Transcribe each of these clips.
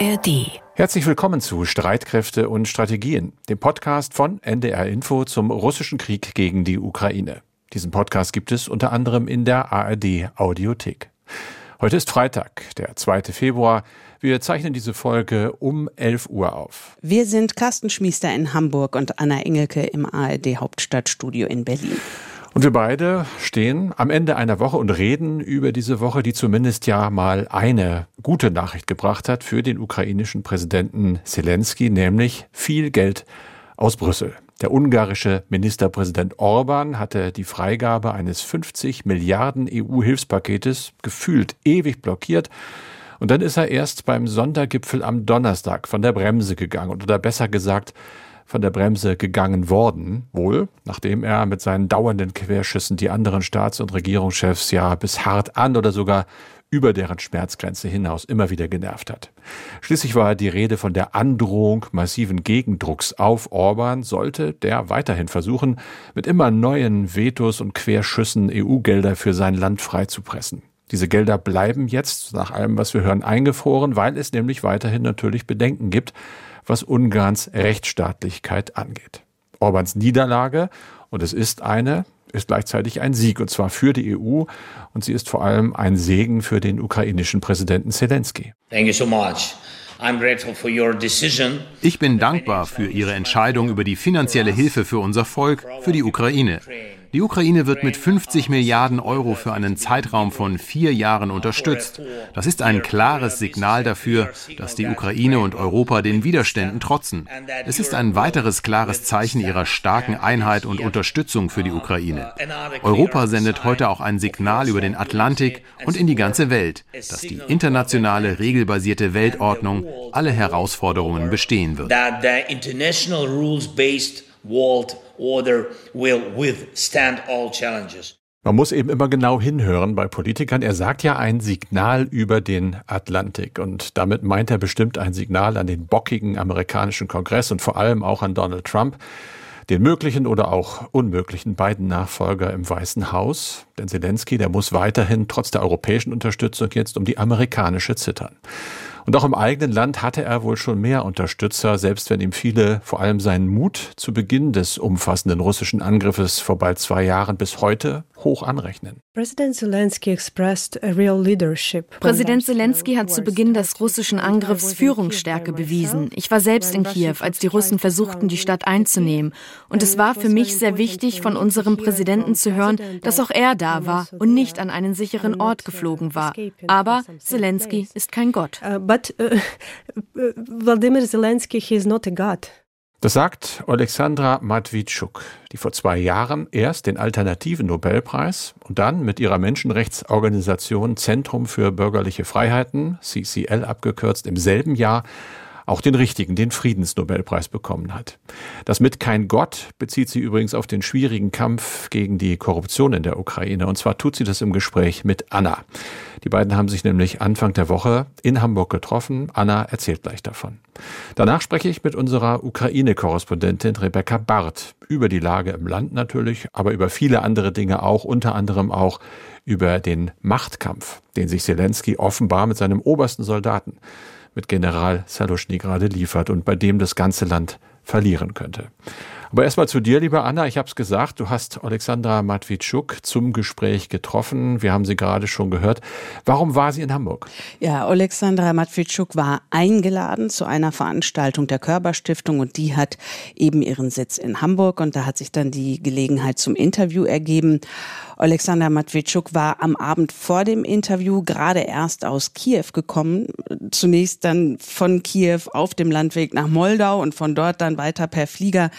ARD. Herzlich willkommen zu Streitkräfte und Strategien, dem Podcast von NDR Info zum russischen Krieg gegen die Ukraine. Diesen Podcast gibt es unter anderem in der ARD Audiothek. Heute ist Freitag, der 2. Februar. Wir zeichnen diese Folge um 11 Uhr auf. Wir sind Carsten Schmiester in Hamburg und Anna Engelke im ARD Hauptstadtstudio in Berlin. Und wir beide stehen am Ende einer Woche und reden über diese Woche, die zumindest ja mal eine gute Nachricht gebracht hat für den ukrainischen Präsidenten Zelensky, nämlich viel Geld aus Brüssel. Der ungarische Ministerpräsident Orban hatte die Freigabe eines 50 Milliarden EU-Hilfspaketes gefühlt ewig blockiert. Und dann ist er erst beim Sondergipfel am Donnerstag von der Bremse gegangen oder besser gesagt von der Bremse gegangen worden, wohl, nachdem er mit seinen dauernden Querschüssen die anderen Staats- und Regierungschefs ja bis hart an oder sogar über deren Schmerzgrenze hinaus immer wieder genervt hat. Schließlich war die Rede von der Androhung massiven Gegendrucks auf Orban, sollte der weiterhin versuchen, mit immer neuen Vetos und Querschüssen EU-Gelder für sein Land freizupressen. Diese Gelder bleiben jetzt, nach allem, was wir hören, eingefroren, weil es nämlich weiterhin natürlich Bedenken gibt, was Ungarns Rechtsstaatlichkeit angeht. Orbans Niederlage, und es ist eine, ist gleichzeitig ein Sieg, und zwar für die EU, und sie ist vor allem ein Segen für den ukrainischen Präsidenten Zelensky. Thank you so much. Ich bin dankbar für Ihre Entscheidung über die finanzielle Hilfe für unser Volk, für die Ukraine. Die Ukraine wird mit 50 Milliarden Euro für einen Zeitraum von vier Jahren unterstützt. Das ist ein klares Signal dafür, dass die Ukraine und Europa den Widerständen trotzen. Es ist ein weiteres klares Zeichen ihrer starken Einheit und Unterstützung für die Ukraine. Europa sendet heute auch ein Signal über den Atlantik und in die ganze Welt, dass die internationale regelbasierte Weltordnung alle Herausforderungen bestehen wird. Order will withstand all challenges. Man muss eben immer genau hinhören bei Politikern. Er sagt ja ein Signal über den Atlantik und damit meint er bestimmt ein Signal an den bockigen amerikanischen Kongress und vor allem auch an Donald Trump, den möglichen oder auch unmöglichen beiden Nachfolger im Weißen Haus. Denn Zelensky, der muss weiterhin trotz der europäischen Unterstützung jetzt um die amerikanische zittern. Und auch im eigenen Land hatte er wohl schon mehr Unterstützer, selbst wenn ihm viele vor allem seinen Mut zu Beginn des umfassenden russischen Angriffes vor bald zwei Jahren bis heute hoch anrechnen. Präsident Zelensky hat zu Beginn des russischen Angriffs Führungsstärke bewiesen. Ich war selbst in Kiew, als die Russen versuchten, die Stadt einzunehmen. Und es war für mich sehr wichtig, von unserem Präsidenten zu hören, dass auch er da war und nicht an einen sicheren Ort geflogen war. Aber Zelensky ist kein Gott. But uh, Wladimir Zelensky, he is not a god. Das sagt Alexandra Matwitschuk, die vor zwei Jahren erst den alternativen Nobelpreis und dann mit ihrer Menschenrechtsorganisation Zentrum für bürgerliche Freiheiten, CCL abgekürzt, im selben Jahr auch den richtigen, den Friedensnobelpreis bekommen hat. Das mit kein Gott bezieht sie übrigens auf den schwierigen Kampf gegen die Korruption in der Ukraine. Und zwar tut sie das im Gespräch mit Anna. Die beiden haben sich nämlich Anfang der Woche in Hamburg getroffen. Anna erzählt gleich davon. Danach spreche ich mit unserer Ukraine-Korrespondentin Rebecca Barth über die Lage im Land natürlich, aber über viele andere Dinge auch, unter anderem auch über den Machtkampf, den sich Zelensky offenbar mit seinem obersten Soldaten mit General Saluschny gerade liefert und bei dem das ganze Land verlieren könnte. Aber erstmal zu dir, liebe Anna. Ich habe es gesagt, du hast Alexandra Matwitschuk zum Gespräch getroffen. Wir haben sie gerade schon gehört. Warum war sie in Hamburg? Ja, Alexandra Matwitschuk war eingeladen zu einer Veranstaltung der Körperstiftung und die hat eben ihren Sitz in Hamburg und da hat sich dann die Gelegenheit zum Interview ergeben. Alexander Matwitschuk war am Abend vor dem Interview gerade erst aus Kiew gekommen. Zunächst dann von Kiew auf dem Landweg nach Moldau und von dort dann weiter per Flieger.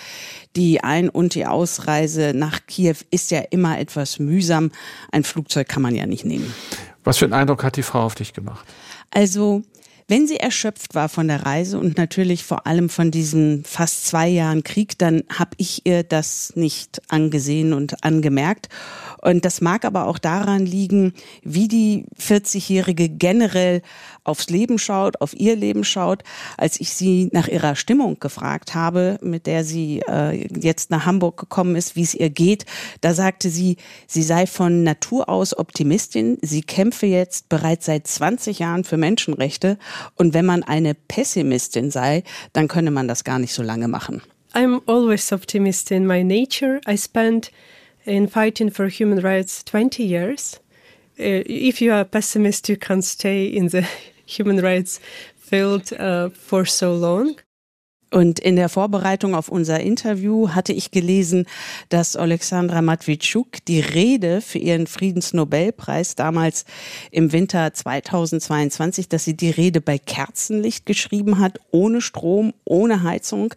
Die Ein- und die Ausreise nach Kiew ist ja immer etwas mühsam. Ein Flugzeug kann man ja nicht nehmen. Was für einen Eindruck hat die Frau auf dich gemacht? Also, wenn sie erschöpft war von der Reise und natürlich vor allem von diesen fast zwei Jahren Krieg, dann habe ich ihr das nicht angesehen und angemerkt. Und das mag aber auch daran liegen, wie die 40-Jährige generell aufs Leben schaut, auf ihr Leben schaut. Als ich sie nach ihrer Stimmung gefragt habe, mit der sie äh, jetzt nach Hamburg gekommen ist, wie es ihr geht, da sagte sie, sie sei von Natur aus Optimistin. Sie kämpfe jetzt bereits seit 20 Jahren für Menschenrechte Und wenn man eine Pessimistin sei, dann könne man das gar nicht so lange machen. I'm always optimist in my nature. I spent in fighting for human rights 20 years. Uh, if you are a pessimist, you can't stay in the human rights field uh, for so long. Und in der Vorbereitung auf unser Interview hatte ich gelesen, dass Alexandra Matwitschuk die Rede für ihren Friedensnobelpreis damals im Winter 2022, dass sie die Rede bei Kerzenlicht geschrieben hat, ohne Strom, ohne Heizung,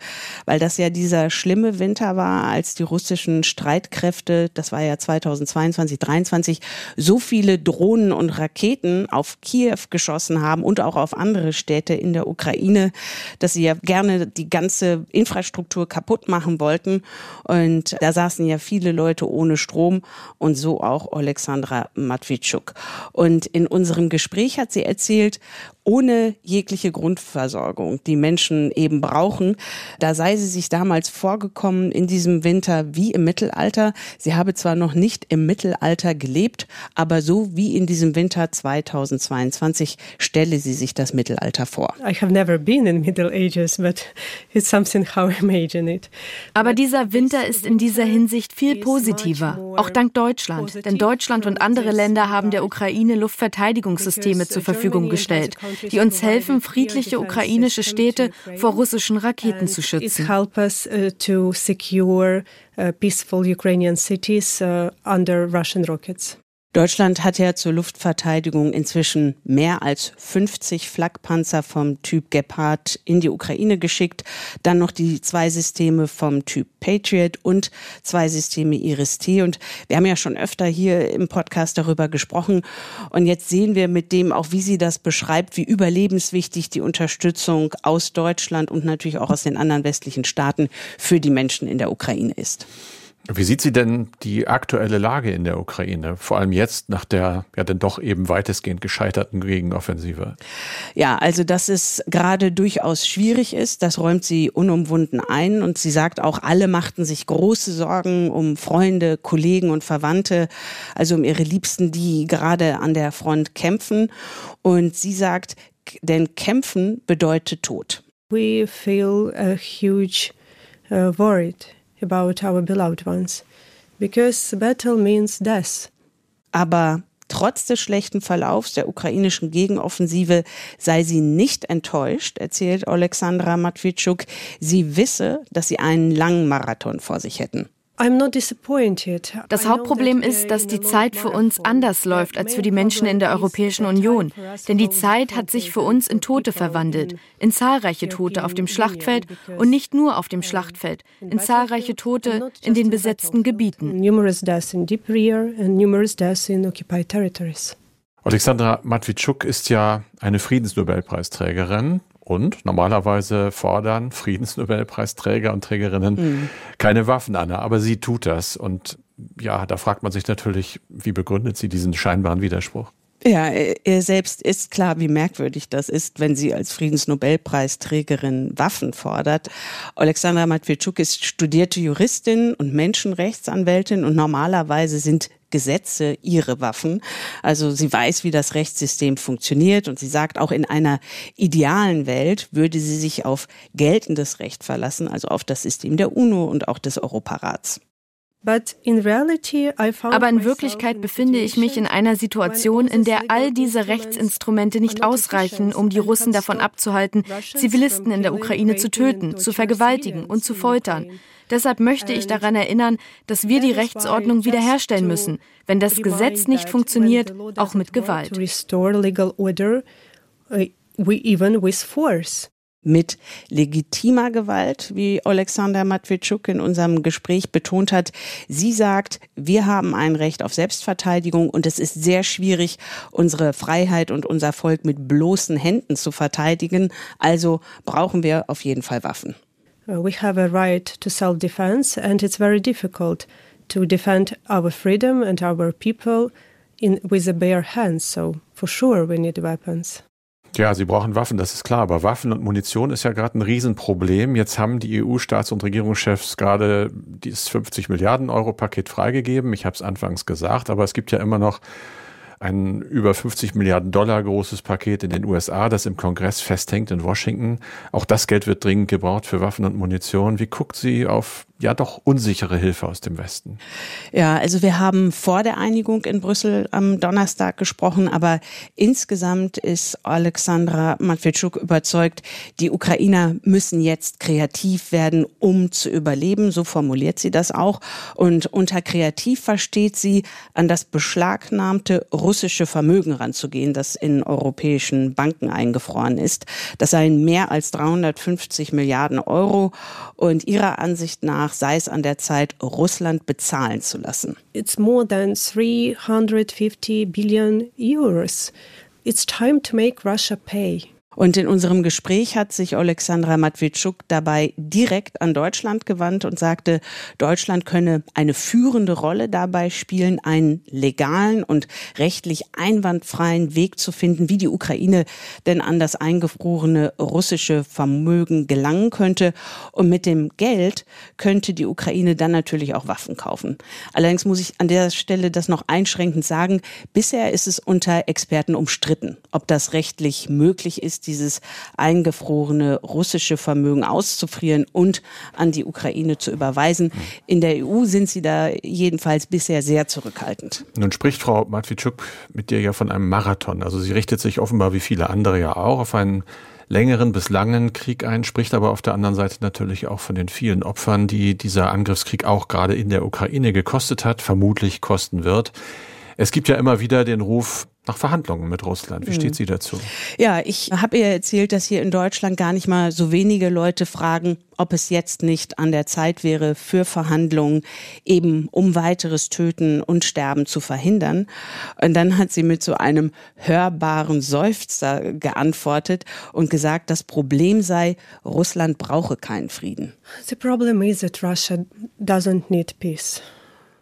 weil das ja dieser schlimme Winter war, als die russischen Streitkräfte, das war ja 2022, 2023, so viele Drohnen und Raketen auf Kiew geschossen haben und auch auf andere Städte in der Ukraine, dass sie ja gerne die ganze Infrastruktur kaputt machen wollten. Und da saßen ja viele Leute ohne Strom und so auch Alexandra Matwitschuk. Und in unserem Gespräch hat sie erzählt, ohne jegliche Grundversorgung, die Menschen eben brauchen. Da sei sie sich damals vorgekommen in diesem Winter wie im Mittelalter. Sie habe zwar noch nicht im Mittelalter gelebt, aber so wie in diesem Winter 2022 stelle sie sich das Mittelalter vor. I have never been in Middle Ages, but it's something how I imagine it. Aber dieser Winter ist in dieser Hinsicht viel positiver, auch dank Deutschland. Denn Deutschland und andere Länder haben der Ukraine Luftverteidigungssysteme zur Verfügung gestellt die uns helfen, friedliche ukrainische Städte vor russischen Raketen zu schützen. Uh, peaceful Ukrainian cities uh, under Russian rockets. Deutschland hat ja zur Luftverteidigung inzwischen mehr als 50 Flakpanzer vom Typ Gepard in die Ukraine geschickt. Dann noch die zwei Systeme vom Typ Patriot und zwei Systeme Iris-T. Und wir haben ja schon öfter hier im Podcast darüber gesprochen. Und jetzt sehen wir mit dem auch, wie sie das beschreibt, wie überlebenswichtig die Unterstützung aus Deutschland und natürlich auch aus den anderen westlichen Staaten für die Menschen in der Ukraine ist. Wie sieht sie denn die aktuelle Lage in der Ukraine? Vor allem jetzt nach der ja dann doch eben weitestgehend gescheiterten Gegenoffensive. Ja, also dass es gerade durchaus schwierig ist, das räumt sie unumwunden ein und sie sagt auch, alle machten sich große Sorgen um Freunde, Kollegen und Verwandte, also um ihre Liebsten, die gerade an der Front kämpfen. Und sie sagt, denn kämpfen bedeutet Tod. We feel a huge uh, worried about our beloved ones, because battle means death. Aber Trotz des schlechten Verlaufs der ukrainischen Gegenoffensive sei sie nicht enttäuscht, erzählt Alexandra Matwitschuk. Sie wisse, dass sie einen langen Marathon vor sich hätten. Das Hauptproblem ist, dass die Zeit für uns anders läuft als für die Menschen in der Europäischen Union. Denn die Zeit hat sich für uns in Tote verwandelt, in zahlreiche Tote auf dem Schlachtfeld und nicht nur auf dem Schlachtfeld, in zahlreiche Tote in den besetzten Gebieten. Alexandra Matwitschuk ist ja eine Friedensnobelpreisträgerin und normalerweise fordern Friedensnobelpreisträger und Trägerinnen mhm. keine Waffen an, aber sie tut das. Und ja, da fragt man sich natürlich, wie begründet sie diesen scheinbaren Widerspruch? Ja, ihr selbst ist klar, wie merkwürdig das ist, wenn sie als Friedensnobelpreisträgerin Waffen fordert. Alexandra Matwitschuk ist studierte Juristin und Menschenrechtsanwältin und normalerweise sind Gesetze ihre Waffen. Also sie weiß, wie das Rechtssystem funktioniert und sie sagt, auch in einer idealen Welt würde sie sich auf geltendes Recht verlassen, also auf das System der UNO und auch des Europarats. Aber in Wirklichkeit befinde ich mich in einer Situation, in der all diese Rechtsinstrumente nicht ausreichen, um die Russen davon abzuhalten, Zivilisten in der Ukraine zu töten, zu vergewaltigen und zu foltern. Deshalb möchte ich daran erinnern, dass wir die Rechtsordnung wiederherstellen müssen, wenn das Gesetz nicht funktioniert, auch mit Gewalt. Mit legitimer Gewalt, wie Alexander Matwitschuk in unserem Gespräch betont hat. Sie sagt, wir haben ein Recht auf Selbstverteidigung und es ist sehr schwierig, unsere Freiheit und unser Volk mit bloßen Händen zu verteidigen. Also brauchen wir auf jeden Fall Waffen. Uh, we have a right to self defense, and it's very difficult to defend our freedom and our people in, with the bare hands. So, for sure, we need weapons. Ja, sie brauchen Waffen, das ist klar. Aber Waffen und Munition ist ja gerade ein Riesenproblem. Jetzt haben die EU-Staats- und Regierungschefs gerade dieses 50 Milliarden Euro Paket freigegeben. Ich habe es anfangs gesagt, aber es gibt ja immer noch ein über 50 Milliarden Dollar großes Paket in den USA, das im Kongress festhängt in Washington. Auch das Geld wird dringend gebraucht für Waffen und Munition. Wie guckt sie auf ja doch unsichere Hilfe aus dem Westen. Ja, also wir haben vor der Einigung in Brüssel am Donnerstag gesprochen, aber insgesamt ist Alexandra Matwitschuk überzeugt, die Ukrainer müssen jetzt kreativ werden, um zu überleben. So formuliert sie das auch. Und unter kreativ versteht sie, an das beschlagnahmte russische Vermögen ranzugehen, das in europäischen Banken eingefroren ist. Das seien mehr als 350 Milliarden Euro. Und ihrer Ansicht nach Danach sei es an der Zeit, Russland bezahlen zu lassen. It's more than 350 billion euros. It's time to make Russia pay. Und in unserem Gespräch hat sich Alexandra Matwitschuk dabei direkt an Deutschland gewandt und sagte, Deutschland könne eine führende Rolle dabei spielen, einen legalen und rechtlich einwandfreien Weg zu finden, wie die Ukraine denn an das eingefrorene russische Vermögen gelangen könnte. Und mit dem Geld könnte die Ukraine dann natürlich auch Waffen kaufen. Allerdings muss ich an der Stelle das noch einschränkend sagen. Bisher ist es unter Experten umstritten, ob das rechtlich möglich ist, dieses eingefrorene russische Vermögen auszufrieren und an die Ukraine zu überweisen. In der EU sind sie da jedenfalls bisher sehr zurückhaltend. Nun spricht Frau Matwitschuk mit dir ja von einem Marathon. Also sie richtet sich offenbar wie viele andere ja auch auf einen längeren bis langen Krieg ein, spricht aber auf der anderen Seite natürlich auch von den vielen Opfern, die dieser Angriffskrieg auch gerade in der Ukraine gekostet hat, vermutlich kosten wird. Es gibt ja immer wieder den Ruf nach Verhandlungen mit Russland. Wie steht hm. sie dazu? Ja, ich habe ihr erzählt, dass hier in Deutschland gar nicht mal so wenige Leute fragen, ob es jetzt nicht an der Zeit wäre, für Verhandlungen eben um weiteres Töten und Sterben zu verhindern. Und dann hat sie mit so einem hörbaren Seufzer geantwortet und gesagt, das Problem sei, Russland brauche keinen Frieden. The problem is that Russia doesn't need peace.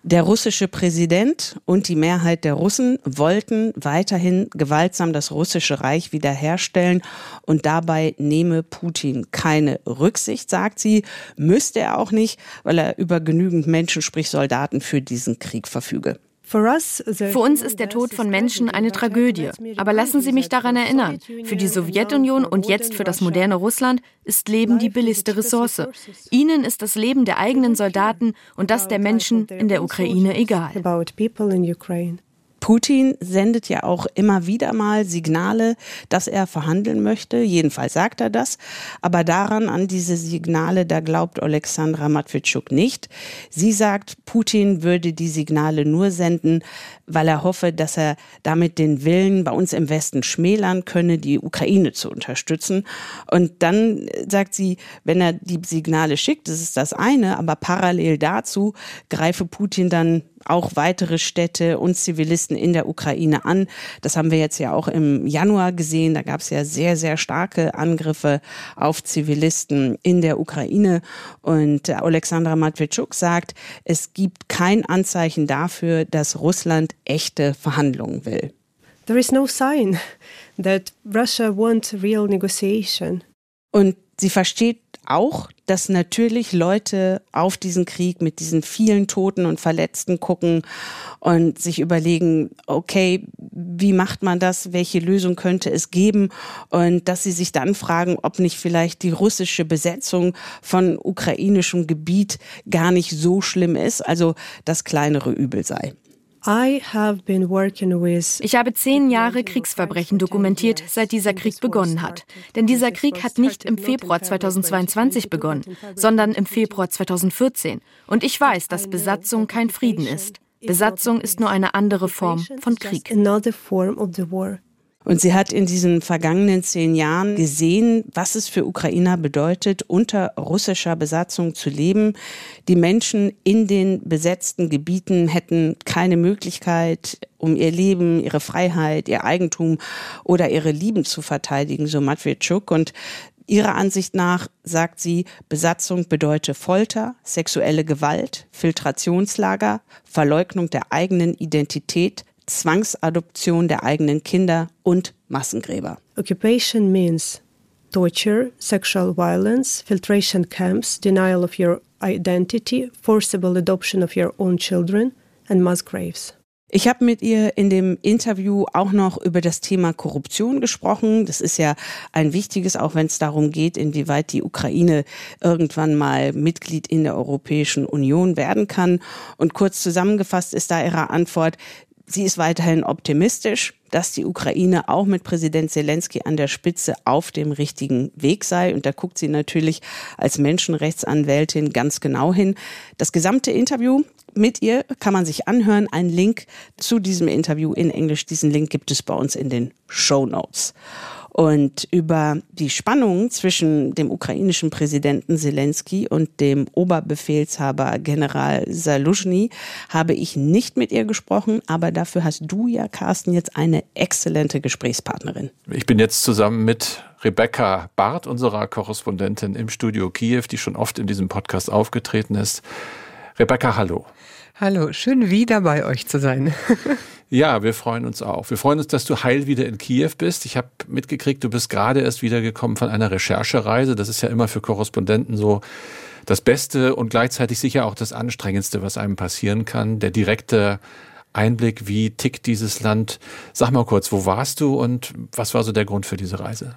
Der russische Präsident und die Mehrheit der Russen wollten weiterhin gewaltsam das russische Reich wiederherstellen und dabei nehme Putin keine Rücksicht, sagt sie, müsste er auch nicht, weil er über genügend Menschen, sprich Soldaten für diesen Krieg verfüge. Für uns ist der Tod von Menschen eine Tragödie. Aber lassen Sie mich daran erinnern, für die Sowjetunion und jetzt für das moderne Russland ist Leben die billigste Ressource. Ihnen ist das Leben der eigenen Soldaten und das der Menschen in der Ukraine egal. Putin sendet ja auch immer wieder mal Signale, dass er verhandeln möchte. Jedenfalls sagt er das. Aber daran, an diese Signale, da glaubt Alexandra Matwitschuk nicht. Sie sagt, Putin würde die Signale nur senden, weil er hoffe, dass er damit den Willen bei uns im Westen schmälern könne, die Ukraine zu unterstützen. Und dann sagt sie, wenn er die Signale schickt, das ist das eine, aber parallel dazu greife Putin dann auch weitere Städte und Zivilisten in der Ukraine an. Das haben wir jetzt ja auch im Januar gesehen. Da gab es ja sehr, sehr starke Angriffe auf Zivilisten in der Ukraine. Und Alexandra Matwitschuk sagt, es gibt kein Anzeichen dafür, dass Russland echte Verhandlungen will. There is no sign that Russia wants real negotiation. Und sie versteht auch, dass natürlich Leute auf diesen Krieg mit diesen vielen Toten und Verletzten gucken und sich überlegen, okay, wie macht man das? Welche Lösung könnte es geben? Und dass sie sich dann fragen, ob nicht vielleicht die russische Besetzung von ukrainischem Gebiet gar nicht so schlimm ist, also das kleinere Übel sei. Ich habe zehn Jahre Kriegsverbrechen dokumentiert, seit dieser Krieg begonnen hat. Denn dieser Krieg hat nicht im Februar 2022 begonnen, sondern im Februar 2014. Und ich weiß, dass Besatzung kein Frieden ist. Besatzung ist nur eine andere Form von Krieg. Und sie hat in diesen vergangenen zehn Jahren gesehen, was es für Ukrainer bedeutet, unter russischer Besatzung zu leben. Die Menschen in den besetzten Gebieten hätten keine Möglichkeit, um ihr Leben, ihre Freiheit, ihr Eigentum oder ihre Lieben zu verteidigen, so Matwitschuk. Und Ihrer Ansicht nach sagt sie, Besatzung bedeute Folter, sexuelle Gewalt, Filtrationslager, Verleugnung der eigenen Identität, Zwangsadoption der eigenen Kinder und Massengräber. Occupation means torture, sexual violence, filtration camps, denial of your identity, forcible adoption of your own children and mass graves. Ich habe mit ihr in dem Interview auch noch über das Thema Korruption gesprochen. Das ist ja ein wichtiges, auch wenn es darum geht, inwieweit die Ukraine irgendwann mal Mitglied in der Europäischen Union werden kann. Und kurz zusammengefasst ist da ihre Antwort, sie ist weiterhin optimistisch, dass die Ukraine auch mit Präsident Zelensky an der Spitze auf dem richtigen Weg sei. Und da guckt sie natürlich als Menschenrechtsanwältin ganz genau hin. Das gesamte Interview mit ihr kann man sich anhören. Ein Link zu diesem Interview in Englisch. Diesen Link gibt es bei uns in den Show Notes. Und über die Spannung zwischen dem ukrainischen Präsidenten Zelensky und dem Oberbefehlshaber General Saluzhny habe ich nicht mit ihr gesprochen, aber dafür hast du ja, Carsten, jetzt eine exzellente Gesprächspartnerin. Ich bin jetzt zusammen mit Rebecca Barth, unserer Korrespondentin im Studio Kiew, die schon oft in diesem Podcast aufgetreten ist. Rebecca, hallo. Hallo, schön wieder bei euch zu sein. ja, wir freuen uns auch. Wir freuen uns, dass du heil wieder in Kiew bist. Ich habe mitgekriegt, du bist gerade erst wiedergekommen von einer Recherchereise. Das ist ja immer für Korrespondenten so das Beste und gleichzeitig sicher auch das Anstrengendste, was einem passieren kann. Der direkte Einblick, wie tickt dieses Land. Sag mal kurz, wo warst du und was war so der Grund für diese Reise?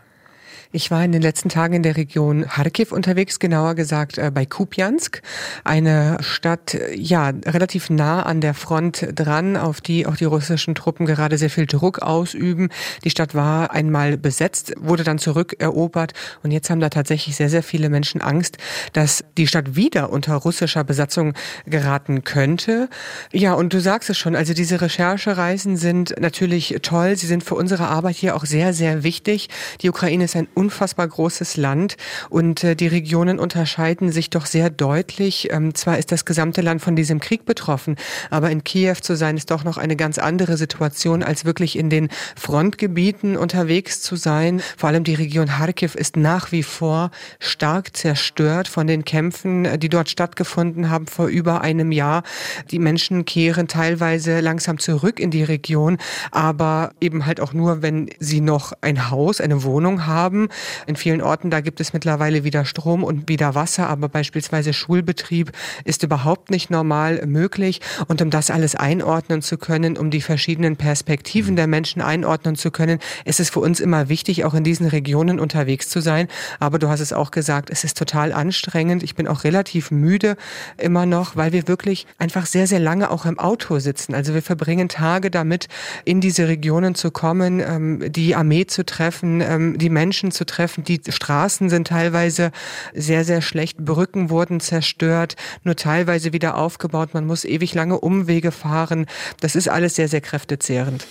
Ich war in den letzten Tagen in der Region Kharkiv unterwegs, genauer gesagt äh, bei Kupiansk, eine Stadt, ja, relativ nah an der Front dran, auf die auch die russischen Truppen gerade sehr viel Druck ausüben. Die Stadt war einmal besetzt, wurde dann zurückerobert und jetzt haben da tatsächlich sehr, sehr viele Menschen Angst, dass die Stadt wieder unter russischer Besatzung geraten könnte. Ja, und du sagst es schon, also diese Recherchereisen sind natürlich toll. Sie sind für unsere Arbeit hier auch sehr, sehr wichtig. Die Ukraine ist ein unfassbar großes Land und äh, die Regionen unterscheiden sich doch sehr deutlich. Ähm, zwar ist das gesamte Land von diesem Krieg betroffen, aber in Kiew zu sein ist doch noch eine ganz andere Situation, als wirklich in den Frontgebieten unterwegs zu sein. Vor allem die Region Kharkiv ist nach wie vor stark zerstört von den Kämpfen, äh, die dort stattgefunden haben vor über einem Jahr. Die Menschen kehren teilweise langsam zurück in die Region, aber eben halt auch nur, wenn sie noch ein Haus, eine Wohnung haben in vielen Orten, da gibt es mittlerweile wieder Strom und wieder Wasser, aber beispielsweise Schulbetrieb ist überhaupt nicht normal möglich. Und um das alles einordnen zu können, um die verschiedenen Perspektiven der Menschen einordnen zu können, ist es für uns immer wichtig, auch in diesen Regionen unterwegs zu sein. Aber du hast es auch gesagt, es ist total anstrengend. Ich bin auch relativ müde immer noch, weil wir wirklich einfach sehr, sehr lange auch im Auto sitzen. Also wir verbringen Tage damit, in diese Regionen zu kommen, ähm, die Armee zu treffen, ähm, die Menschen zu treffen. Die Straßen sind teilweise sehr, sehr schlecht. Brücken wurden zerstört, nur teilweise wieder aufgebaut. Man muss ewig lange Umwege fahren. Das ist alles sehr, sehr kräftezehrend.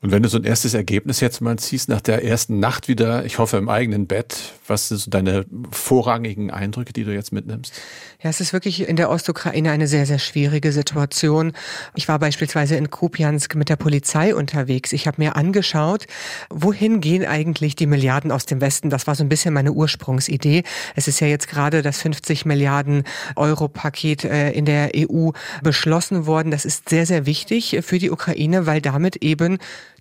Und wenn du so ein erstes Ergebnis jetzt mal ziehst nach der ersten Nacht wieder, ich hoffe im eigenen Bett, was sind so deine vorrangigen Eindrücke, die du jetzt mitnimmst? Ja, es ist wirklich in der Ostukraine eine sehr, sehr schwierige Situation. Ich war beispielsweise in Kupiansk mit der Polizei unterwegs. Ich habe mir angeschaut, wohin gehen eigentlich die Milliarden aus dem Westen? Das war so ein bisschen meine Ursprungsidee. Es ist ja jetzt gerade das 50 Milliarden Euro Paket äh, in der EU beschlossen worden. Das ist sehr, sehr wichtig für die Ukraine, weil damit eben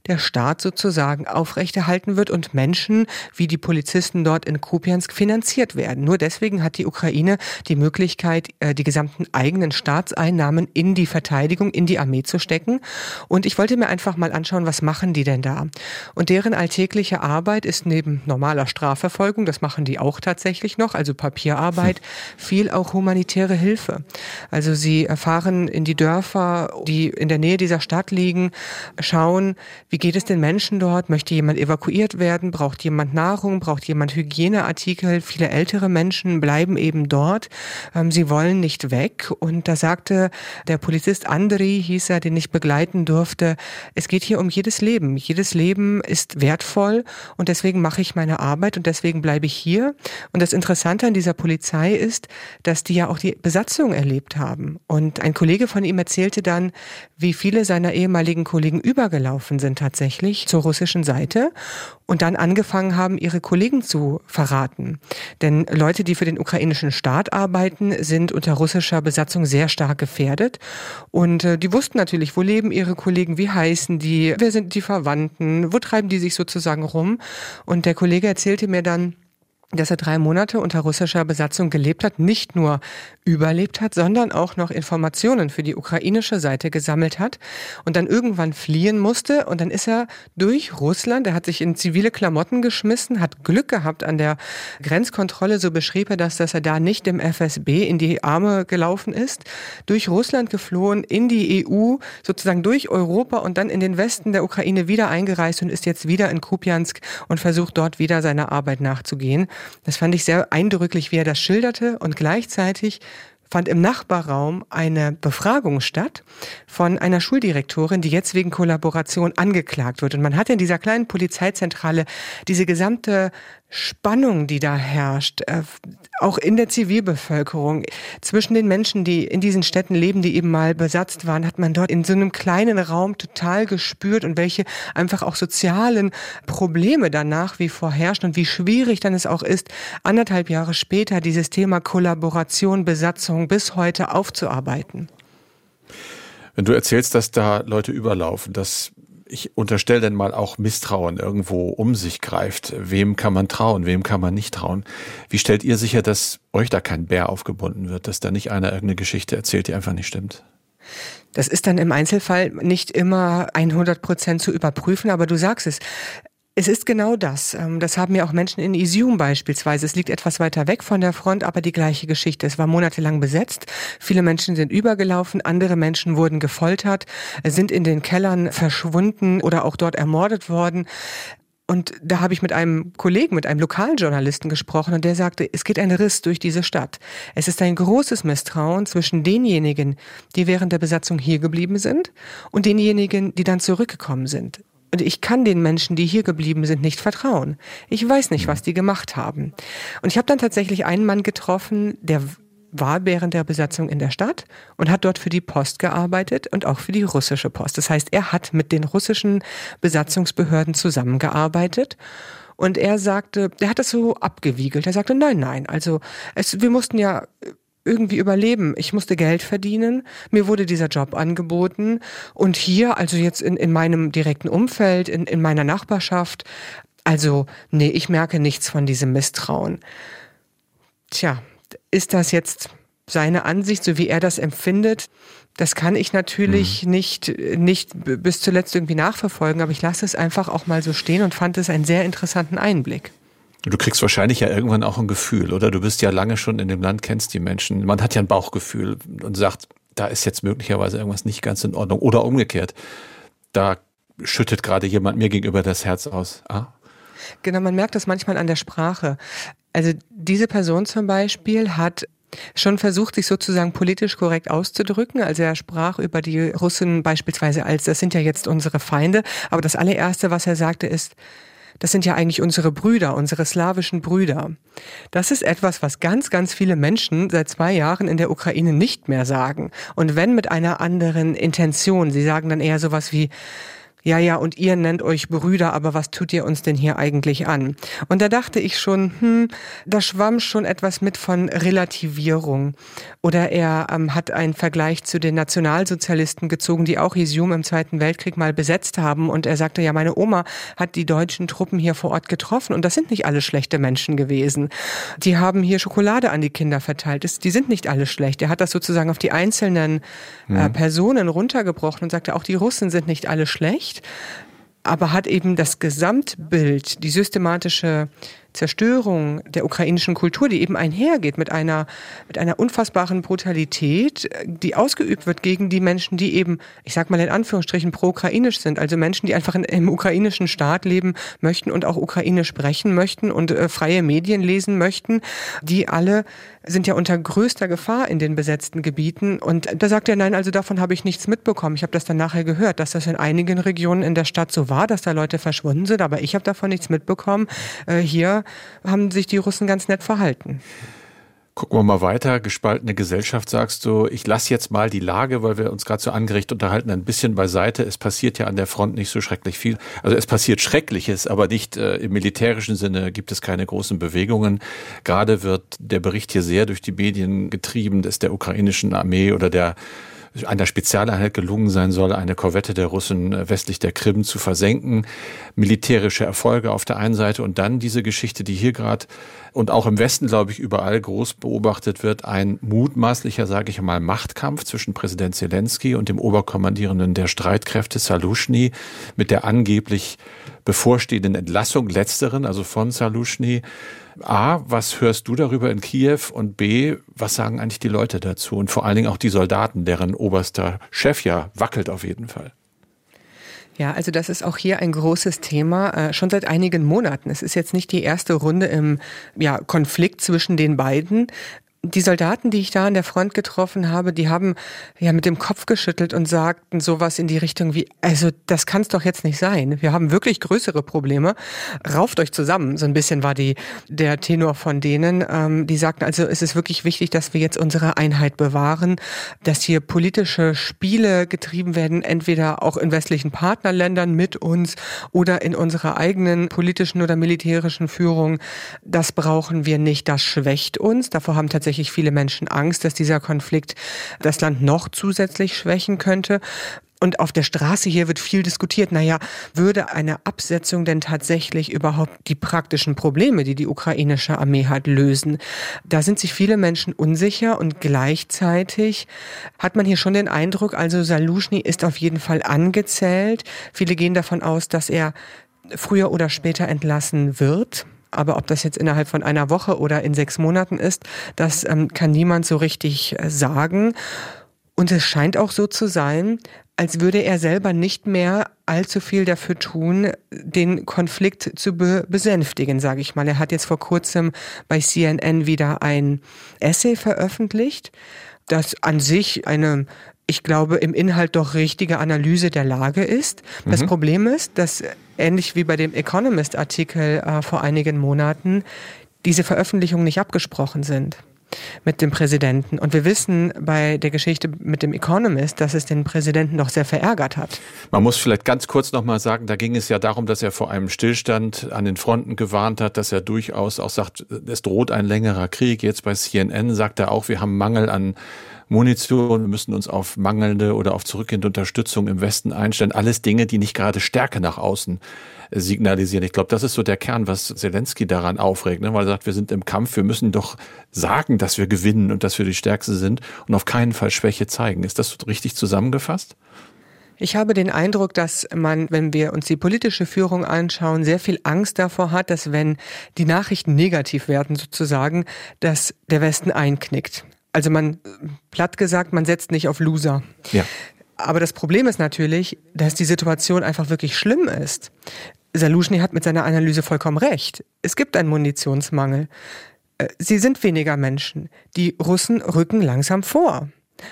der Staat sozusagen aufrechterhalten wird und Menschen wie die Polizisten dort in Kupiansk finanziert werden. Nur deswegen hat die Ukraine die Möglichkeit, äh, die gesamten eigenen Staatseinnahmen in die Verteidigung, in die Armee zu stecken. Und ich wollte mir einfach mal anschauen, was machen die denn da? Und deren alltägliche Arbeit ist neben normaler Strafverfolgung, das machen die auch tatsächlich noch, also Papierarbeit, viel auch humanitäre Hilfe. Also sie erfahren in die Dörfer, die in der Nähe dieser Stadt liegen, schauen, wie geht es den Menschen dort? Möchte jemand evakuiert werden? Braucht jemand Nahrung? Braucht jemand Hygieneartikel? Viele ältere Menschen bleiben eben dort. Ähm, sie wollen nicht weg. Und da sagte der Polizist Andri, hieß er, den ich begleiten durfte, es geht hier um jedes Leben. Jedes Leben ist wertvoll und deswegen mache ich meine Arbeit und deswegen bleibe ich hier. Und das Interessante an dieser Polizei ist, dass die ja auch die Besatzung erlebt haben. Und ein Kollege von ihm erzählte dann, wie viele seiner ehemaligen Kollegen übergelaufen sind tatsächlich zur russischen Seite und dann angefangen haben, ihre Kollegen zu verraten. Denn Leute, die für den ukrainischen Staat arbeiten, sind unter russischer Besatzung sehr stark gefährdet. Und äh, die wussten natürlich, wo leben ihre Kollegen, wie heißen die, wer sind die Verwandten, wo treiben die sich sozusagen rum. Und der Kollege erzählte mir dann, dass er drei Monate unter russischer Besatzung gelebt hat, nicht nur überlebt hat, sondern auch noch Informationen für die ukrainische Seite gesammelt hat und dann irgendwann fliehen musste. Und dann ist er durch Russland, er hat sich in zivile Klamotten geschmissen, hat Glück gehabt an der Grenzkontrolle, so beschrieb er das, dass er da nicht dem FSB in die Arme gelaufen ist, durch Russland geflohen, in die EU, sozusagen durch Europa und dann in den Westen der Ukraine wieder eingereist und ist jetzt wieder in Kupiansk und versucht dort wieder seiner Arbeit nachzugehen. Das fand ich sehr eindrücklich, wie er das schilderte und gleichzeitig fand im Nachbarraum eine Befragung statt von einer Schuldirektorin, die jetzt wegen Kollaboration angeklagt wird. Und man hat in dieser kleinen Polizeizentrale diese gesamte Spannung, die da herrscht, äh, auch in der Zivilbevölkerung, zwischen den Menschen, die in diesen Städten leben, die eben mal besetzt waren, hat man dort in so einem kleinen Raum total gespürt und welche einfach auch sozialen Probleme danach wie vor herrschen und wie schwierig dann es auch ist, anderthalb Jahre später dieses Thema Kollaboration, Besatzung bis heute aufzuarbeiten. Wenn du erzählst, dass da Leute überlaufen, dass ich unterstelle denn mal auch Misstrauen irgendwo um sich greift. Wem kann man trauen, wem kann man nicht trauen? Wie stellt ihr sicher, dass euch da kein Bär aufgebunden wird, dass da nicht einer irgendeine Geschichte erzählt, die einfach nicht stimmt? Das ist dann im Einzelfall nicht immer 100 Prozent zu überprüfen, aber du sagst es. Es ist genau das. Ähm, das haben ja auch Menschen in Isium beispielsweise. Es liegt etwas weiter weg von der Front, aber die gleiche Geschichte. Es war monatelang besetzt. Viele Menschen sind übergelaufen, andere Menschen wurden gefoltert, sind in den Kellern verschwunden oder auch dort ermordet worden. Und da habe ich mit einem Kollegen, mit einem lokalen Journalisten gesprochen und der sagte, es geht ein Riss durch diese Stadt. Es ist ein großes Misstrauen zwischen denjenigen, die während der Besatzung hier geblieben sind und denjenigen, die dann zurückgekommen sind. Und ich kann den Menschen, die hier geblieben sind, nicht vertrauen. Ich weiß nicht, was die gemacht haben. Und ich habe dann tatsächlich einen Mann getroffen, der war während der Besatzung in der Stadt und hat dort für die Post gearbeitet und auch für die russische Post. Das heißt, er hat mit den russischen Besatzungsbehörden zusammengearbeitet und er sagte, er hat das so abgewiegelt. Er sagte, nein, nein, also es, wir mussten ja irgendwie überleben. Ich musste Geld verdienen, mir wurde dieser Job angeboten und hier, also jetzt in, in meinem direkten Umfeld, in, in meiner Nachbarschaft, also nee, ich merke nichts von diesem Misstrauen. Tja, ist das jetzt seine Ansicht, so wie er das empfindet? Das kann ich natürlich mhm. nicht, nicht bis zuletzt irgendwie nachverfolgen, aber ich lasse es einfach auch mal so stehen und fand es einen sehr interessanten Einblick. Du kriegst wahrscheinlich ja irgendwann auch ein Gefühl, oder? Du bist ja lange schon in dem Land, kennst die Menschen. Man hat ja ein Bauchgefühl und sagt, da ist jetzt möglicherweise irgendwas nicht ganz in Ordnung. Oder umgekehrt, da schüttet gerade jemand mir gegenüber das Herz aus. Ah? Genau, man merkt das manchmal an der Sprache. Also diese Person zum Beispiel hat schon versucht, sich sozusagen politisch korrekt auszudrücken. Also er sprach über die Russen beispielsweise als, das sind ja jetzt unsere Feinde. Aber das allererste, was er sagte, ist, das sind ja eigentlich unsere Brüder, unsere slawischen Brüder. Das ist etwas, was ganz, ganz viele Menschen seit zwei Jahren in der Ukraine nicht mehr sagen. Und wenn mit einer anderen Intention, sie sagen dann eher sowas wie, ja, ja, und ihr nennt euch Brüder, aber was tut ihr uns denn hier eigentlich an? Und da dachte ich schon, hm, da schwamm schon etwas mit von Relativierung. Oder er ähm, hat einen Vergleich zu den Nationalsozialisten gezogen, die auch Isium im Zweiten Weltkrieg mal besetzt haben. Und er sagte, ja, meine Oma hat die deutschen Truppen hier vor Ort getroffen und das sind nicht alle schlechte Menschen gewesen. Die haben hier Schokolade an die Kinder verteilt. Die sind nicht alle schlecht. Er hat das sozusagen auf die einzelnen äh, mhm. Personen runtergebrochen und sagte, auch die Russen sind nicht alle schlecht aber hat eben das Gesamtbild, die systematische Zerstörung der ukrainischen Kultur, die eben einhergeht mit einer, mit einer unfassbaren Brutalität, die ausgeübt wird gegen die Menschen, die eben, ich sag mal in Anführungsstrichen, pro-ukrainisch sind. Also Menschen, die einfach in, im ukrainischen Staat leben möchten und auch ukrainisch sprechen möchten und äh, freie Medien lesen möchten, die alle sind ja unter größter Gefahr in den besetzten Gebieten. Und da sagt er, nein, also davon habe ich nichts mitbekommen. Ich habe das dann nachher gehört, dass das in einigen Regionen in der Stadt so war, dass da Leute verschwunden sind, aber ich habe davon nichts mitbekommen. Äh, hier haben sich die Russen ganz nett verhalten. Gucken wir mal weiter. Gespaltene Gesellschaft sagst du. Ich lasse jetzt mal die Lage, weil wir uns gerade so angerichtet unterhalten, ein bisschen beiseite. Es passiert ja an der Front nicht so schrecklich viel. Also es passiert Schreckliches, aber nicht äh, im militärischen Sinne gibt es keine großen Bewegungen. Gerade wird der Bericht hier sehr durch die Medien getrieben, dass der ukrainischen Armee oder der einer Spezialeinheit gelungen sein soll, eine Korvette der Russen äh, westlich der Krim zu versenken. Militärische Erfolge auf der einen Seite und dann diese Geschichte, die hier gerade und auch im Westen, glaube ich, überall groß beobachtet wird, ein mutmaßlicher, sage ich mal, Machtkampf zwischen Präsident Zelensky und dem Oberkommandierenden der Streitkräfte Salushny mit der angeblich bevorstehenden Entlassung letzteren, also von Salushny. A, was hörst du darüber in Kiew? Und B, was sagen eigentlich die Leute dazu? Und vor allen Dingen auch die Soldaten, deren oberster Chef ja wackelt auf jeden Fall. Ja, also das ist auch hier ein großes Thema, äh, schon seit einigen Monaten. Es ist jetzt nicht die erste Runde im ja, Konflikt zwischen den beiden die Soldaten, die ich da an der Front getroffen habe, die haben ja mit dem Kopf geschüttelt und sagten sowas in die Richtung wie, also das kann es doch jetzt nicht sein. Wir haben wirklich größere Probleme. Rauft euch zusammen. So ein bisschen war die der Tenor von denen. Ähm, die sagten also, es ist wirklich wichtig, dass wir jetzt unsere Einheit bewahren, dass hier politische Spiele getrieben werden, entweder auch in westlichen Partnerländern mit uns oder in unserer eigenen politischen oder militärischen Führung. Das brauchen wir nicht. Das schwächt uns. Davor haben tatsächlich tatsächlich viele Menschen Angst, dass dieser Konflikt das Land noch zusätzlich schwächen könnte. Und auf der Straße hier wird viel diskutiert. Naja, würde eine Absetzung denn tatsächlich überhaupt die praktischen Probleme, die die ukrainische Armee hat, lösen? Da sind sich viele Menschen unsicher und gleichzeitig hat man hier schon den Eindruck, also Salushny ist auf jeden Fall angezählt. Viele gehen davon aus, dass er früher oder später entlassen wird. Aber ob das jetzt innerhalb von einer Woche oder in sechs Monaten ist, das ähm, kann niemand so richtig äh, sagen. Und es scheint auch so zu sein, als würde er selber nicht mehr allzu viel dafür tun, den Konflikt zu be besänftigen, sage ich mal. Er hat jetzt vor kurzem bei CNN wieder ein Essay veröffentlicht, das an sich eine ich glaube, im Inhalt doch richtige Analyse der Lage ist. Das mhm. Problem ist, dass ähnlich wie bei dem Economist-Artikel äh, vor einigen Monaten diese Veröffentlichungen nicht abgesprochen sind mit dem Präsidenten. Und wir wissen bei der Geschichte mit dem Economist, dass es den Präsidenten doch sehr verärgert hat. Man muss vielleicht ganz kurz nochmal sagen, da ging es ja darum, dass er vor einem Stillstand an den Fronten gewarnt hat, dass er durchaus auch sagt, es droht ein längerer Krieg. Jetzt bei CNN sagt er auch, wir haben Mangel an Munition, wir müssen uns auf mangelnde oder auf zurückgehende Unterstützung im Westen einstellen. Alles Dinge, die nicht gerade Stärke nach außen äh, signalisieren. Ich glaube, das ist so der Kern, was Zelensky daran aufregt, ne? weil er sagt, wir sind im Kampf, wir müssen doch sagen, dass wir gewinnen und dass wir die Stärkste sind und auf keinen Fall Schwäche zeigen. Ist das richtig zusammengefasst? Ich habe den Eindruck, dass man, wenn wir uns die politische Führung anschauen, sehr viel Angst davor hat, dass wenn die Nachrichten negativ werden sozusagen, dass der Westen einknickt. Also man, platt gesagt, man setzt nicht auf Loser. Ja. Aber das Problem ist natürlich, dass die Situation einfach wirklich schlimm ist. Salushny hat mit seiner Analyse vollkommen recht. Es gibt einen Munitionsmangel. Äh, sie sind weniger Menschen. Die Russen rücken langsam vor.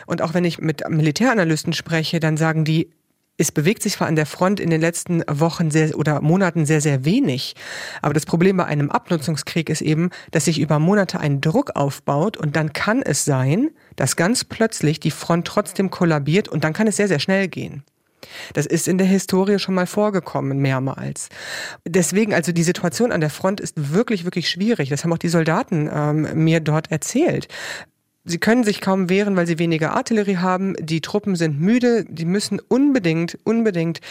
Und auch wenn ich mit Militäranalysten spreche, dann sagen die, es bewegt sich zwar an der Front in den letzten Wochen sehr, oder Monaten sehr, sehr wenig. Aber das Problem bei einem Abnutzungskrieg ist eben, dass sich über Monate ein Druck aufbaut und dann kann es sein, dass ganz plötzlich die Front trotzdem kollabiert und dann kann es sehr, sehr schnell gehen. Das ist in der Historie schon mal vorgekommen, mehrmals. Deswegen, also die Situation an der Front ist wirklich, wirklich schwierig. Das haben auch die Soldaten ähm, mir dort erzählt. Sie können sich kaum wehren, weil sie weniger Artillerie haben. Die Truppen sind müde. Die müssen unbedingt, unbedingt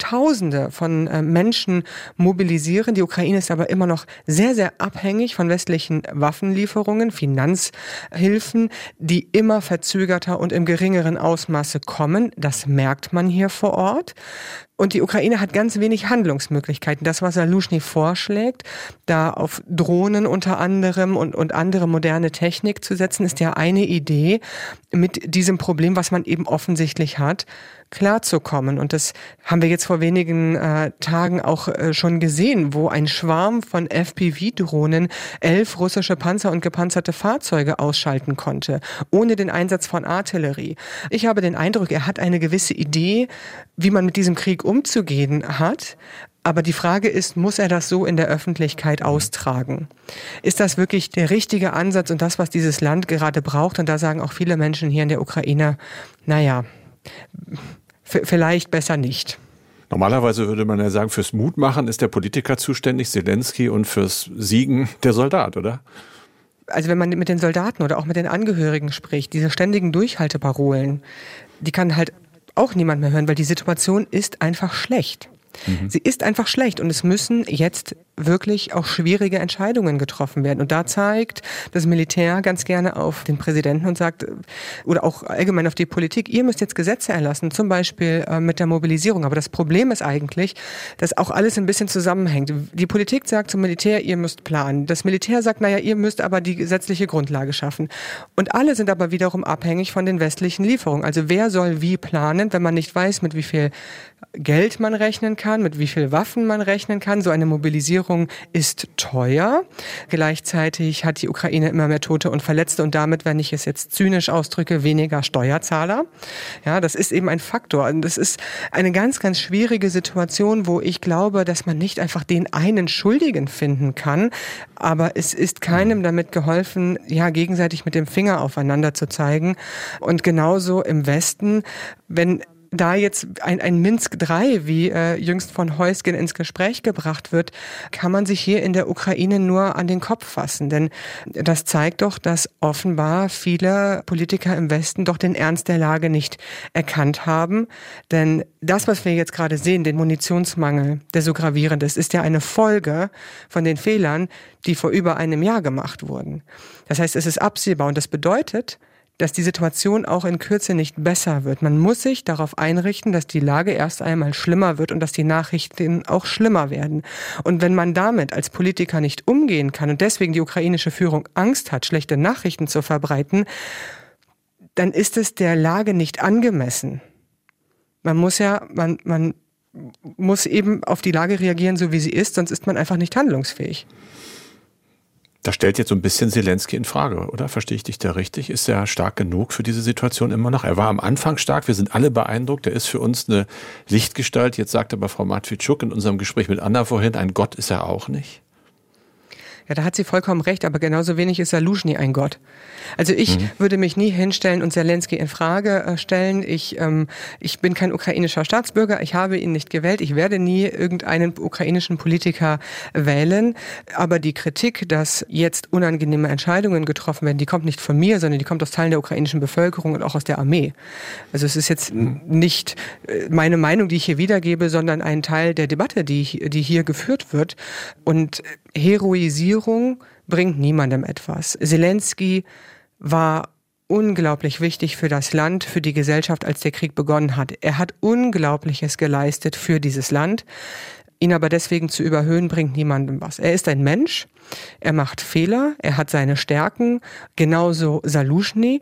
Tausende von äh, Menschen mobilisieren. Die Ukraine ist aber immer noch sehr, sehr abhängig von westlichen Waffenlieferungen, Finanzhilfen, die immer verzögerter und im geringeren Ausmaße kommen. Das merkt man hier vor Ort. Und die Ukraine hat ganz wenig Handlungsmöglichkeiten. Das, was Salushny vorschlägt, da auf Drohnen unter anderem und, und andere moderne Technik zu setzen, ist ja eine Idee mit diesem Problem, was man eben offensichtlich hat, klarzukommen. Und das haben wir jetzt vor wenigen äh, Tagen auch äh, schon gesehen, wo ein Schwarm von FPV-Drohnen elf russische Panzer und gepanzerte Fahrzeuge ausschalten konnte, ohne den Einsatz von Artillerie. Ich habe den Eindruck, er hat eine gewisse Idee, wie man mit diesem Krieg umzugehen hat. Aber die Frage ist, muss er das so in der Öffentlichkeit austragen? Ist das wirklich der richtige Ansatz und das, was dieses Land gerade braucht? Und da sagen auch viele Menschen hier in der Ukraine, naja, vielleicht besser nicht. Normalerweise würde man ja sagen, fürs Mutmachen ist der Politiker zuständig, Zelensky, und fürs Siegen der Soldat, oder? Also wenn man mit den Soldaten oder auch mit den Angehörigen spricht, diese ständigen Durchhalteparolen, die kann halt auch niemand mehr hören, weil die Situation ist einfach schlecht. Mhm. Sie ist einfach schlecht und es müssen jetzt wirklich auch schwierige Entscheidungen getroffen werden. Und da zeigt das Militär ganz gerne auf den Präsidenten und sagt, oder auch allgemein auf die Politik, ihr müsst jetzt Gesetze erlassen, zum Beispiel äh, mit der Mobilisierung. Aber das Problem ist eigentlich, dass auch alles ein bisschen zusammenhängt. Die Politik sagt zum Militär, ihr müsst planen. Das Militär sagt, naja, ihr müsst aber die gesetzliche Grundlage schaffen. Und alle sind aber wiederum abhängig von den westlichen Lieferungen. Also wer soll wie planen, wenn man nicht weiß, mit wie viel Geld man rechnen kann, mit wie viel Waffen man rechnen kann. So eine Mobilisierung ist teuer. Gleichzeitig hat die Ukraine immer mehr Tote und Verletzte und damit, wenn ich es jetzt zynisch ausdrücke, weniger Steuerzahler. Ja, das ist eben ein Faktor. Und das ist eine ganz, ganz schwierige Situation, wo ich glaube, dass man nicht einfach den einen Schuldigen finden kann. Aber es ist keinem damit geholfen, ja, gegenseitig mit dem Finger aufeinander zu zeigen. Und genauso im Westen, wenn da jetzt ein, ein Minsk III, wie äh, jüngst von Heusgen ins Gespräch gebracht wird, kann man sich hier in der Ukraine nur an den Kopf fassen. Denn das zeigt doch, dass offenbar viele Politiker im Westen doch den Ernst der Lage nicht erkannt haben. Denn das, was wir jetzt gerade sehen, den Munitionsmangel, der so gravierend ist, ist ja eine Folge von den Fehlern, die vor über einem Jahr gemacht wurden. Das heißt, es ist absehbar und das bedeutet, dass die Situation auch in Kürze nicht besser wird. Man muss sich darauf einrichten, dass die Lage erst einmal schlimmer wird und dass die Nachrichten auch schlimmer werden. Und wenn man damit als Politiker nicht umgehen kann und deswegen die ukrainische Führung Angst hat, schlechte Nachrichten zu verbreiten, dann ist es der Lage nicht angemessen. Man muss ja, man, man muss eben auf die Lage reagieren, so wie sie ist, sonst ist man einfach nicht handlungsfähig. Das stellt jetzt so ein bisschen Zelensky in Frage, oder? Verstehe ich dich da richtig? Ist er stark genug für diese Situation immer noch? Er war am Anfang stark, wir sind alle beeindruckt, er ist für uns eine Lichtgestalt. Jetzt sagt aber Frau Matwitschuk in unserem Gespräch mit Anna vorhin, ein Gott ist er auch nicht. Ja, da hat sie vollkommen recht, aber genauso wenig ist Saluschny ein Gott. Also ich mhm. würde mich nie hinstellen und Zelensky in Frage äh, stellen. Ich, ähm, ich bin kein ukrainischer Staatsbürger, ich habe ihn nicht gewählt, ich werde nie irgendeinen ukrainischen Politiker wählen. Aber die Kritik, dass jetzt unangenehme Entscheidungen getroffen werden, die kommt nicht von mir, sondern die kommt aus Teilen der ukrainischen Bevölkerung und auch aus der Armee. Also es ist jetzt mhm. nicht äh, meine Meinung, die ich hier wiedergebe, sondern ein Teil der Debatte, die, die hier geführt wird. Und Heroisierung bringt niemandem etwas. Zelensky war unglaublich wichtig für das Land, für die Gesellschaft, als der Krieg begonnen hat. Er hat Unglaubliches geleistet für dieses Land. Ihn aber deswegen zu überhöhen, bringt niemandem was. Er ist ein Mensch, er macht Fehler, er hat seine Stärken, genauso Salushny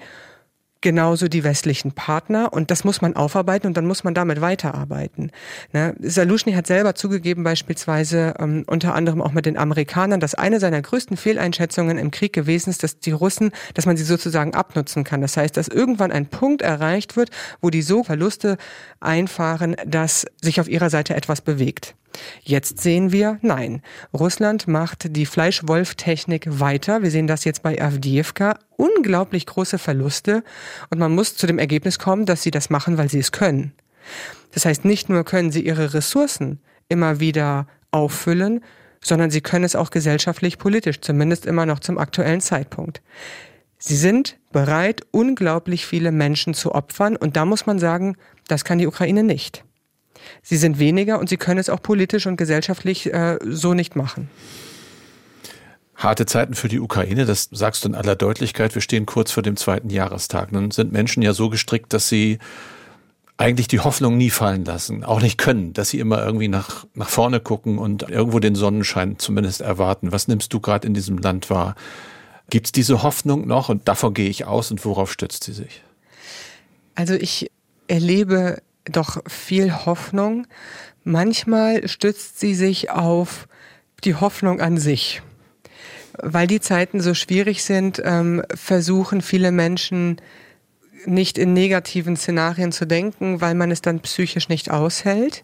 genauso die westlichen Partner und das muss man aufarbeiten und dann muss man damit weiterarbeiten. Ne? Salushny hat selber zugegeben, beispielsweise ähm, unter anderem auch mit den Amerikanern, dass eine seiner größten Fehleinschätzungen im Krieg gewesen ist, dass die Russen, dass man sie sozusagen abnutzen kann. Das heißt, dass irgendwann ein Punkt erreicht wird, wo die so Verluste einfahren, dass sich auf ihrer Seite etwas bewegt. Jetzt sehen wir, nein, Russland macht die Fleischwolf-Technik weiter. Wir sehen das jetzt bei Avdiivka. Unglaublich große Verluste. Und man muss zu dem Ergebnis kommen, dass sie das machen, weil sie es können. Das heißt, nicht nur können sie ihre Ressourcen immer wieder auffüllen, sondern sie können es auch gesellschaftlich, politisch, zumindest immer noch zum aktuellen Zeitpunkt. Sie sind bereit, unglaublich viele Menschen zu opfern. Und da muss man sagen, das kann die Ukraine nicht. Sie sind weniger und sie können es auch politisch und gesellschaftlich äh, so nicht machen. Harte Zeiten für die Ukraine, das sagst du in aller Deutlichkeit. Wir stehen kurz vor dem zweiten Jahrestag. Nun sind Menschen ja so gestrickt, dass sie eigentlich die Hoffnung nie fallen lassen, auch nicht können, dass sie immer irgendwie nach, nach vorne gucken und irgendwo den Sonnenschein zumindest erwarten. Was nimmst du gerade in diesem Land wahr? Gibt es diese Hoffnung noch und davon gehe ich aus und worauf stützt sie sich? Also ich erlebe doch viel Hoffnung. Manchmal stützt sie sich auf die Hoffnung an sich. Weil die Zeiten so schwierig sind, ähm, versuchen viele Menschen nicht in negativen Szenarien zu denken, weil man es dann psychisch nicht aushält.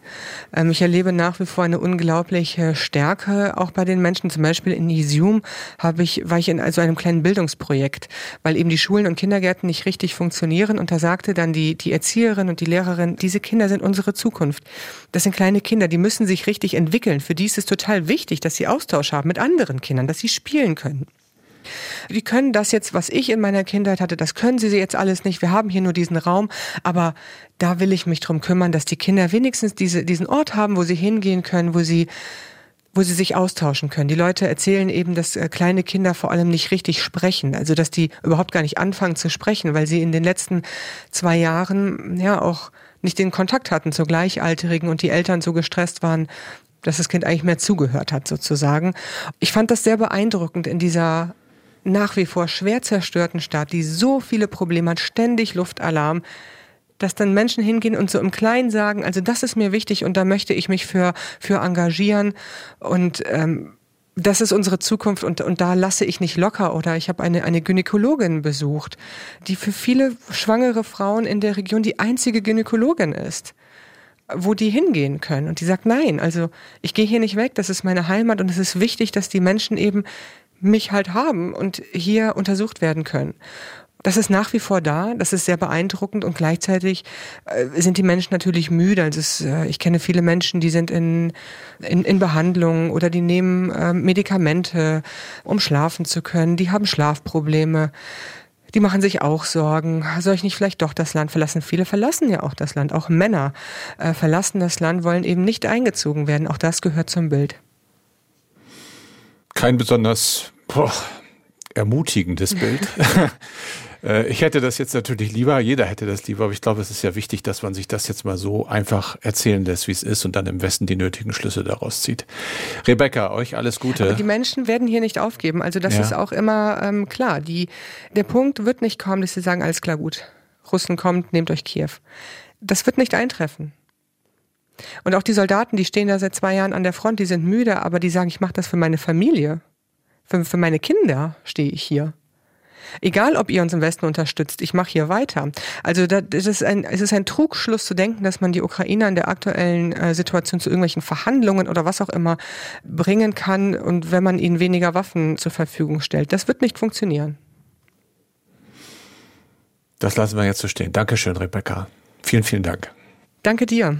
Ähm, ich erlebe nach wie vor eine unglaubliche Stärke auch bei den Menschen. Zum Beispiel in Isium habe ich, war ich in also einem kleinen Bildungsprojekt, weil eben die Schulen und Kindergärten nicht richtig funktionieren. Und da sagte dann die, die Erzieherin und die Lehrerin, diese Kinder sind unsere Zukunft. Das sind kleine Kinder, die müssen sich richtig entwickeln. Für die ist es total wichtig, dass sie Austausch haben mit anderen Kindern, dass sie spielen können. Die können das jetzt, was ich in meiner Kindheit hatte, das können sie jetzt alles nicht. Wir haben hier nur diesen Raum, aber da will ich mich drum kümmern, dass die Kinder wenigstens diese, diesen Ort haben, wo sie hingehen können, wo sie wo sie sich austauschen können. Die Leute erzählen eben, dass äh, kleine Kinder vor allem nicht richtig sprechen, also dass die überhaupt gar nicht anfangen zu sprechen, weil sie in den letzten zwei Jahren ja auch nicht den Kontakt hatten zu Gleichaltrigen und die Eltern so gestresst waren, dass das Kind eigentlich mehr zugehört hat sozusagen. Ich fand das sehr beeindruckend in dieser nach wie vor schwer zerstörten Stadt, die so viele Probleme hat, ständig Luftalarm, dass dann Menschen hingehen und so im Kleinen sagen, also das ist mir wichtig und da möchte ich mich für, für engagieren und ähm, das ist unsere Zukunft und, und da lasse ich nicht locker. Oder ich habe eine, eine Gynäkologin besucht, die für viele schwangere Frauen in der Region die einzige Gynäkologin ist wo die hingehen können. Und die sagt, nein, also ich gehe hier nicht weg, das ist meine Heimat und es ist wichtig, dass die Menschen eben mich halt haben und hier untersucht werden können. Das ist nach wie vor da, das ist sehr beeindruckend und gleichzeitig äh, sind die Menschen natürlich müde. Also es, äh, ich kenne viele Menschen, die sind in, in, in Behandlung oder die nehmen äh, Medikamente, um schlafen zu können, die haben Schlafprobleme. Die machen sich auch Sorgen. Soll ich nicht vielleicht doch das Land verlassen? Viele verlassen ja auch das Land. Auch Männer verlassen das Land, wollen eben nicht eingezogen werden. Auch das gehört zum Bild kein besonders boah, ermutigendes Bild. Äh, ich hätte das jetzt natürlich lieber, jeder hätte das lieber, aber ich glaube, es ist ja wichtig, dass man sich das jetzt mal so einfach erzählen lässt, wie es ist und dann im Westen die nötigen Schlüsse daraus zieht. Rebecca, euch alles Gute. Aber die Menschen werden hier nicht aufgeben. Also das ja. ist auch immer ähm, klar. Die, der Punkt wird nicht kommen, dass sie sagen, alles klar, gut. Russen kommt, nehmt euch Kiew. Das wird nicht eintreffen. Und auch die Soldaten, die stehen da seit zwei Jahren an der Front, die sind müde, aber die sagen, ich mache das für meine Familie. Für, für meine Kinder stehe ich hier. Egal, ob ihr uns im Westen unterstützt, ich mache hier weiter. Also das ist ein, es ist ein Trugschluss zu denken, dass man die Ukrainer in der aktuellen äh, Situation zu irgendwelchen Verhandlungen oder was auch immer bringen kann und wenn man ihnen weniger Waffen zur Verfügung stellt. Das wird nicht funktionieren. Das lassen wir jetzt so stehen. Dankeschön, Rebecca. Vielen, vielen Dank. Danke dir.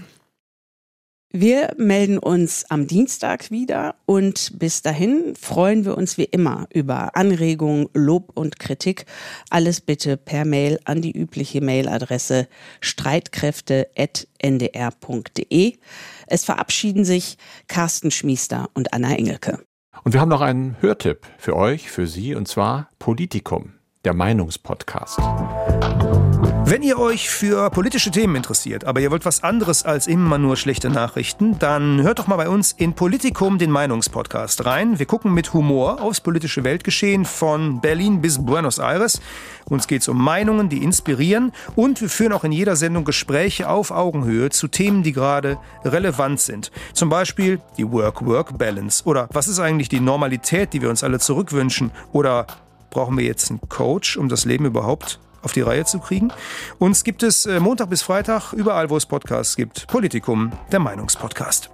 Wir melden uns am Dienstag wieder und bis dahin freuen wir uns wie immer über Anregungen, Lob und Kritik. Alles bitte per Mail an die übliche Mailadresse streitkräfte.ndr.de. Es verabschieden sich Carsten Schmiester und Anna Engelke. Und wir haben noch einen Hörtipp für euch, für Sie, und zwar Politikum, der Meinungspodcast. Wenn ihr euch für politische Themen interessiert, aber ihr wollt was anderes als immer nur schlechte Nachrichten, dann hört doch mal bei uns in Politikum den Meinungspodcast rein. Wir gucken mit Humor aufs politische Weltgeschehen von Berlin bis Buenos Aires. Uns geht es um Meinungen, die inspirieren und wir führen auch in jeder Sendung Gespräche auf Augenhöhe zu Themen, die gerade relevant sind. Zum Beispiel die Work-Work-Balance oder was ist eigentlich die Normalität, die wir uns alle zurückwünschen oder brauchen wir jetzt einen Coach, um das Leben überhaupt auf die Reihe zu kriegen. Uns gibt es äh, Montag bis Freitag überall, wo es Podcasts gibt. Politikum, der Meinungspodcast.